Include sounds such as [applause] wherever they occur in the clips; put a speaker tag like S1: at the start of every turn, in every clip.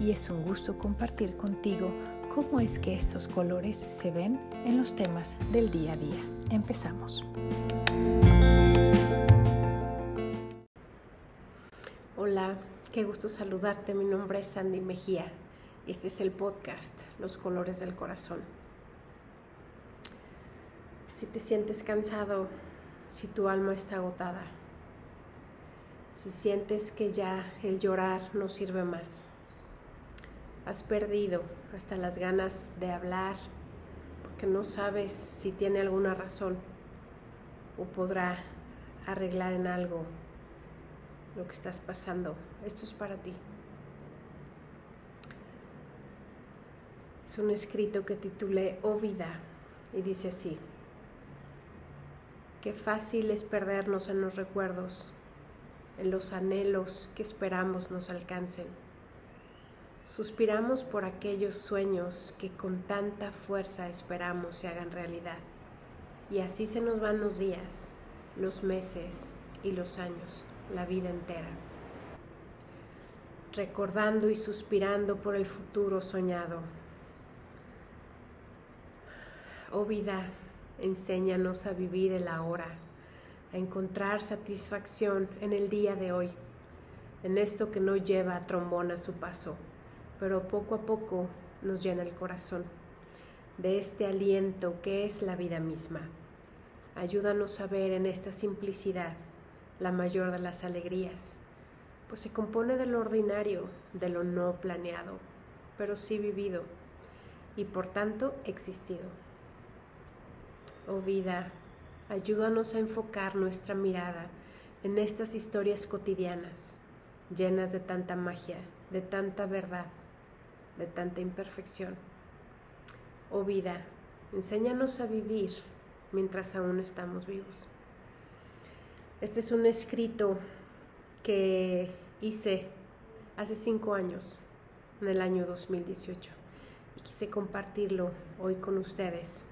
S1: y es un gusto compartir contigo cómo es que estos colores se ven en los temas del día a día. Empezamos.
S2: Hola, qué gusto saludarte. Mi nombre es Sandy Mejía. Este es el podcast Los colores del corazón. Si te sientes cansado, si tu alma está agotada, si sientes que ya el llorar no sirve más. Has perdido hasta las ganas de hablar porque no sabes si tiene alguna razón o podrá arreglar en algo lo que estás pasando. Esto es para ti. Es un escrito que titulé Oh vida y dice así. Qué fácil es perdernos en los recuerdos en los anhelos que esperamos nos alcancen. Suspiramos por aquellos sueños que con tanta fuerza esperamos se hagan realidad. Y así se nos van los días, los meses y los años, la vida entera. Recordando y suspirando por el futuro soñado. Oh vida, enséñanos a vivir el ahora a encontrar satisfacción en el día de hoy, en esto que no lleva a trombón a su paso, pero poco a poco nos llena el corazón de este aliento que es la vida misma. Ayúdanos a ver en esta simplicidad la mayor de las alegrías, pues se compone de lo ordinario, de lo no planeado, pero sí vivido y por tanto existido. Oh vida, Ayúdanos a enfocar nuestra mirada en estas historias cotidianas, llenas de tanta magia, de tanta verdad, de tanta imperfección. Oh vida, enséñanos a vivir mientras aún estamos vivos. Este es un escrito que hice hace cinco años, en el año 2018, y quise compartirlo hoy con ustedes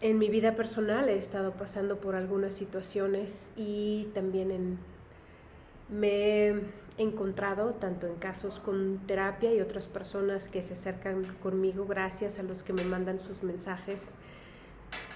S2: en mi vida personal he estado pasando por algunas situaciones y también me he encontrado tanto en casos con terapia y otras personas que se acercan conmigo gracias a los que me mandan sus mensajes.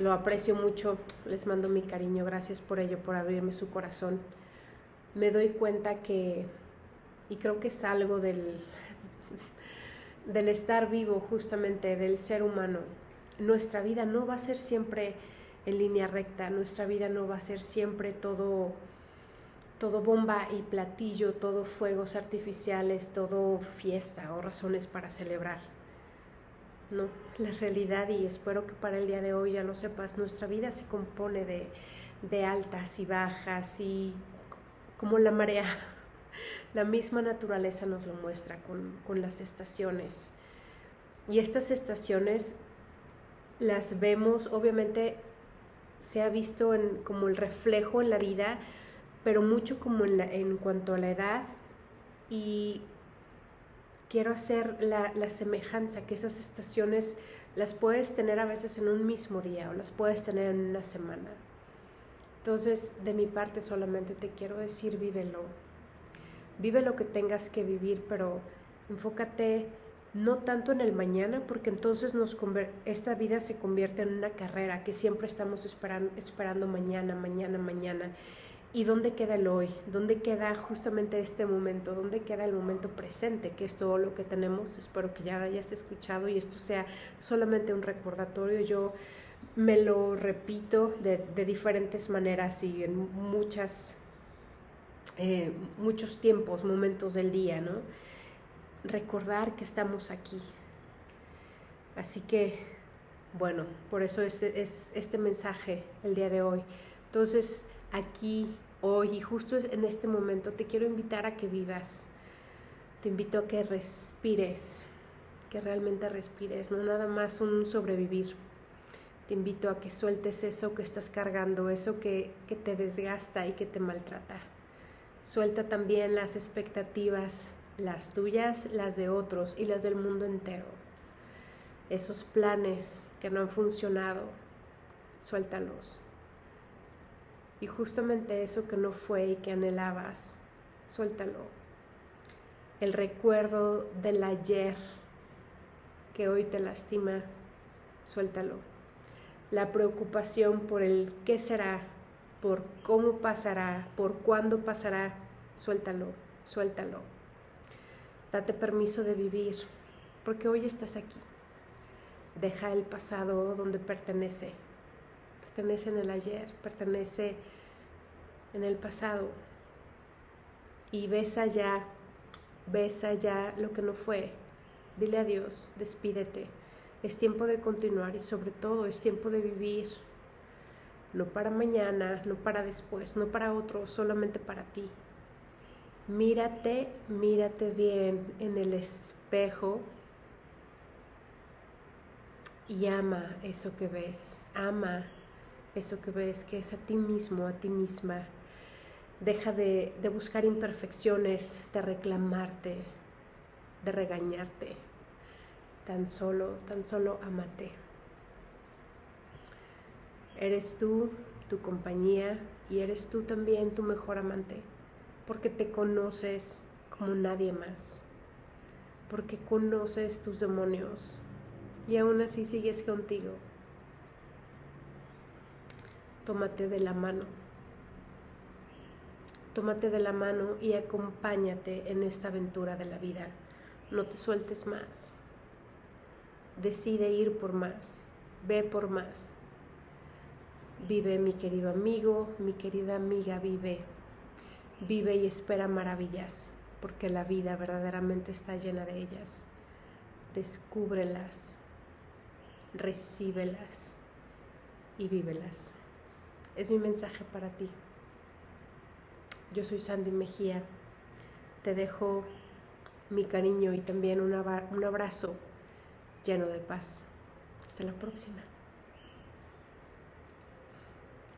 S2: Lo aprecio mucho, les mando mi cariño, gracias por ello, por abrirme su corazón. Me doy cuenta que, y creo que es algo del, [laughs] del estar vivo justamente, del ser humano, nuestra vida no va a ser siempre en línea recta, nuestra vida no va a ser siempre todo, todo bomba y platillo, todo fuegos artificiales, todo fiesta o razones para celebrar. No, la realidad, y espero que para el día de hoy ya lo sepas, nuestra vida se compone de, de altas y bajas y como la marea. [laughs] La misma naturaleza nos lo muestra con, con las estaciones. Y estas estaciones las vemos, obviamente se ha visto en, como el reflejo en la vida, pero mucho como en, cuanto a la edad y quiero hacer la, la, semejanza, que esas estaciones las puedes tener a veces en un mismo día o las puedes tener en una semana. Entonces, de mi parte solamente te quiero decir, vívelo. Vive lo que tengas que vivir, pero enfócate no tanto en el mañana, porque entonces nos esta vida se convierte en una carrera que siempre estamos esperando, esperando mañana, mañana, mañana. ¿Y dónde queda el hoy? ¿Dónde queda justamente este momento? ¿Dónde queda el momento presente? Que es todo lo que tenemos. Espero que ya hayas escuchado y esto sea solamente un recordatorio. Yo me lo repito de, de diferentes maneras y en muchas, eh, muchos tiempos, momentos del día, ¿no? recordar que estamos aquí. Así que, bueno, por eso es, este mensaje el día de hoy. Entonces, aquí, hoy y justo en este momento te quiero invitar a que vivas, Te invito a que respires, que realmente respires, no nada más un sobrevivir. Te invito a que sueltes eso que estás cargando, eso que, que te desgasta y que te maltrata. Suelta también las expectativas, las tuyas, las de otros y las del mundo entero. Esos planes que no han funcionado, suéltalos. Y justamente eso que no fue y que anhelabas, suéltalo. El recuerdo del ayer que hoy te lastima, suéltalo. La preocupación por el qué será, por cómo pasará, por cuándo pasará, suéltalo, suéltalo. Date permiso de vivir, porque hoy estás aquí. Deja el pasado donde pertenece. Pertenece en el ayer, pertenece en el pasado. Y ves allá, ves allá lo que no fue. Dile adiós, despídete. Es tiempo de continuar y sobre todo es tiempo de vivir no para mañana, no para después, no para otro, solamente para ti. Mírate, mírate bien en el espejo y ama eso que ves, ama eso que ves, que es a ti mismo, a ti misma. Deja de, de buscar imperfecciones, de reclamarte, de regañarte. Tan solo, tan solo amate. Eres tú, tu compañía y eres tú también tu mejor amante, porque te conoces como nadie más, porque conoces tus demonios y aún así sigues contigo. Tómate de la mano. Tómate de la mano y acompáñate en esta aventura de la vida. No te sueltes más. Decide ir por más. Ve por más. Vive mi querido amigo, mi querida amiga, vive. Vive y espera maravillas, porque la vida verdaderamente está llena de ellas. Descúbrelas, recíbelas y vívelas. Es mi mensaje para ti. Yo soy Sandy Mejía. Te dejo mi cariño y también un abrazo lleno de paz. Hasta la próxima.